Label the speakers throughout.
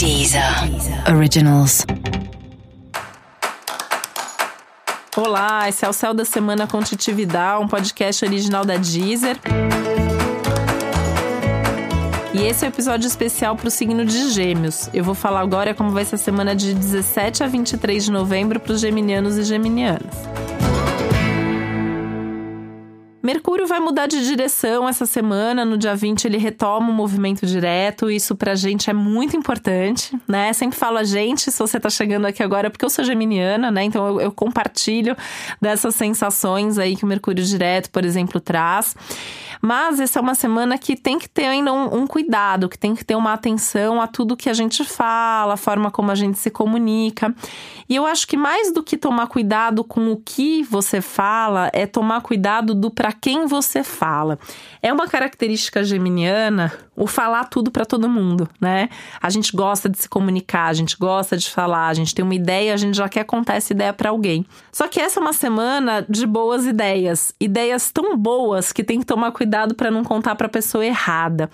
Speaker 1: Deezer Originals.
Speaker 2: Olá, esse é o Céu da Semana com Titividade, um podcast original da Deezer. E esse é o um episódio especial para o signo de Gêmeos. Eu vou falar agora como vai ser a semana de 17 a 23 de novembro para os geminianos e geminianas. Mercúrio vai mudar de direção essa semana. No dia 20 ele retoma o movimento direto. Isso pra gente é muito importante, né? Sempre falo a gente, se você tá chegando aqui agora, porque eu sou geminiana, né? Então eu, eu compartilho dessas sensações aí que o Mercúrio direto, por exemplo, traz. Mas essa é uma semana que tem que ter ainda um, um, cuidado, que tem que ter uma atenção a tudo que a gente fala, a forma como a gente se comunica. E eu acho que mais do que tomar cuidado com o que você fala, é tomar cuidado do para quem você fala. É uma característica geminiana o falar tudo para todo mundo, né? A gente gosta de se comunicar, a gente gosta de falar, a gente tem uma ideia, a gente já quer contar essa ideia para alguém. Só que essa é uma semana de boas ideias, ideias tão boas que tem que tomar cuidado para não contar para pessoa errada.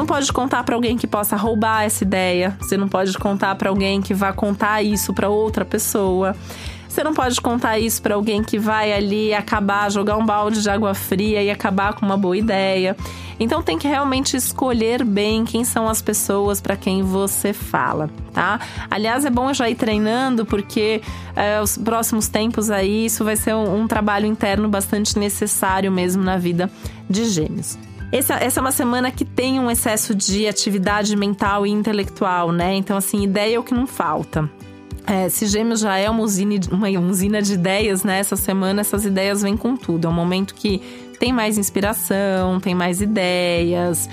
Speaker 2: Não pode contar para alguém que possa roubar essa ideia. Você não pode contar para alguém que vá contar isso para outra pessoa. Você não pode contar isso para alguém que vai ali acabar, jogar um balde de água fria e acabar com uma boa ideia. Então tem que realmente escolher bem quem são as pessoas para quem você fala, tá? Aliás, é bom já ir treinando porque é, os próximos tempos aí isso vai ser um, um trabalho interno bastante necessário mesmo na vida de gêmeos. Essa, essa é uma semana que tem um excesso de atividade mental e intelectual, né? Então, assim, ideia é o que não falta. É, se Gêmeos já é uma usina, uma usina de ideias, né? Essa semana essas ideias vêm com tudo. É um momento que tem mais inspiração, tem mais ideias,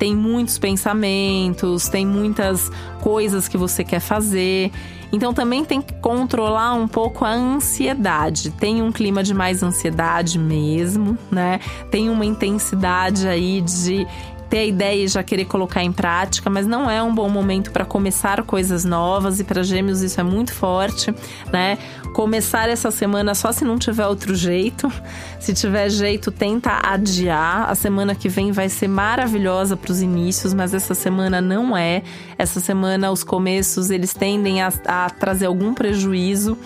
Speaker 2: tem muitos pensamentos, tem muitas coisas que você quer fazer. Então também tem que controlar um pouco a ansiedade. Tem um clima de mais ansiedade mesmo, né? Tem uma intensidade aí de ter a ideia e já querer colocar em prática, mas não é um bom momento para começar coisas novas e para Gêmeos isso é muito forte, né? Começar essa semana só se não tiver outro jeito. Se tiver jeito, tenta adiar. A semana que vem vai ser maravilhosa para os inícios, mas essa semana não é. Essa semana os começos eles tendem a, a trazer algum prejuízo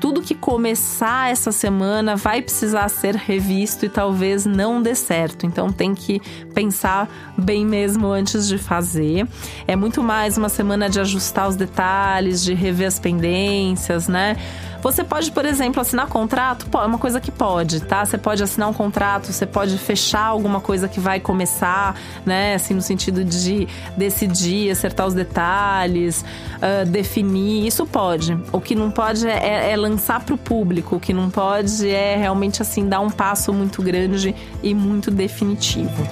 Speaker 2: tudo que começar essa semana vai precisar ser revisto e talvez não dê certo. Então tem que pensar bem mesmo antes de fazer. É muito mais uma semana de ajustar os detalhes, de rever as pendências, né? Você pode, por exemplo, assinar contrato, é uma coisa que pode, tá? Você pode assinar um contrato, você pode fechar alguma coisa que vai começar, né? Assim, no sentido de decidir, acertar os detalhes, uh, definir. Isso pode. O que não pode é, é lançar para o público. O que não pode é realmente, assim, dar um passo muito grande e muito definitivo.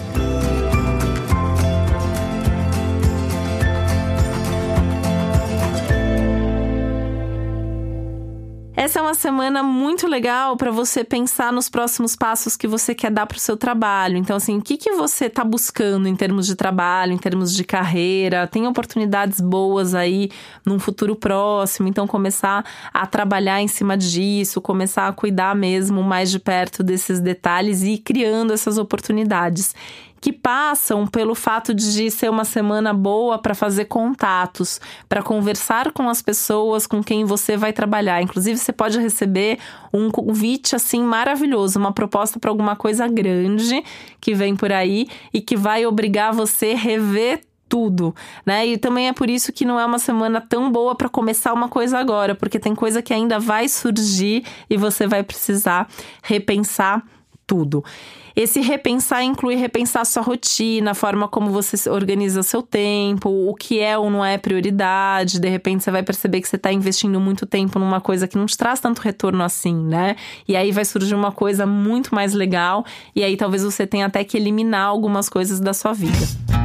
Speaker 2: Essa é uma semana muito legal para você pensar nos próximos passos que você quer dar para o seu trabalho. Então, assim, o que, que você está buscando em termos de trabalho, em termos de carreira? Tem oportunidades boas aí num futuro próximo. Então, começar a trabalhar em cima disso, começar a cuidar mesmo mais de perto desses detalhes e ir criando essas oportunidades que passam pelo fato de ser uma semana boa para fazer contatos, para conversar com as pessoas com quem você vai trabalhar. Inclusive, você pode receber um convite assim maravilhoso, uma proposta para alguma coisa grande que vem por aí e que vai obrigar você a rever tudo, né? E também é por isso que não é uma semana tão boa para começar uma coisa agora, porque tem coisa que ainda vai surgir e você vai precisar repensar tudo. Esse repensar inclui repensar sua rotina, a forma como você organiza seu tempo, o que é ou não é prioridade. De repente você vai perceber que você está investindo muito tempo numa coisa que não te traz tanto retorno assim, né? E aí vai surgir uma coisa muito mais legal, e aí talvez você tenha até que eliminar algumas coisas da sua vida.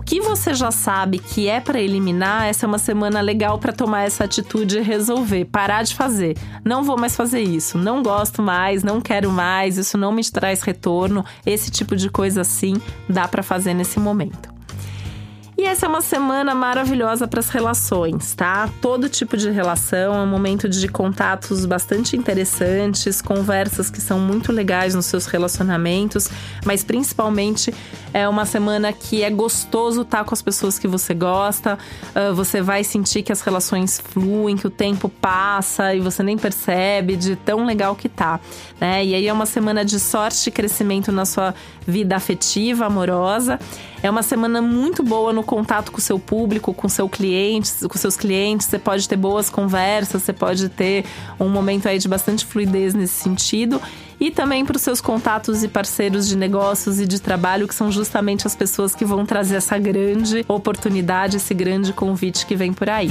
Speaker 2: O que você já sabe que é para eliminar, essa é uma semana legal para tomar essa atitude e resolver, parar de fazer. Não vou mais fazer isso, não gosto mais, não quero mais, isso não me traz retorno. Esse tipo de coisa assim dá para fazer nesse momento. E essa é uma semana maravilhosa para as relações, tá? Todo tipo de relação, é um momento de contatos bastante interessantes, conversas que são muito legais nos seus relacionamentos, mas principalmente é uma semana que é gostoso estar com as pessoas que você gosta, você vai sentir que as relações fluem, que o tempo passa e você nem percebe de tão legal que tá, né? E aí é uma semana de sorte e crescimento na sua vida afetiva, amorosa. É uma semana muito boa no contato com o seu público, com seu clientes, com seus clientes. Você pode ter boas conversas, você pode ter um momento aí de bastante fluidez nesse sentido. E também para os seus contatos e parceiros de negócios e de trabalho, que são justamente as pessoas que vão trazer essa grande oportunidade, esse grande convite que vem por aí.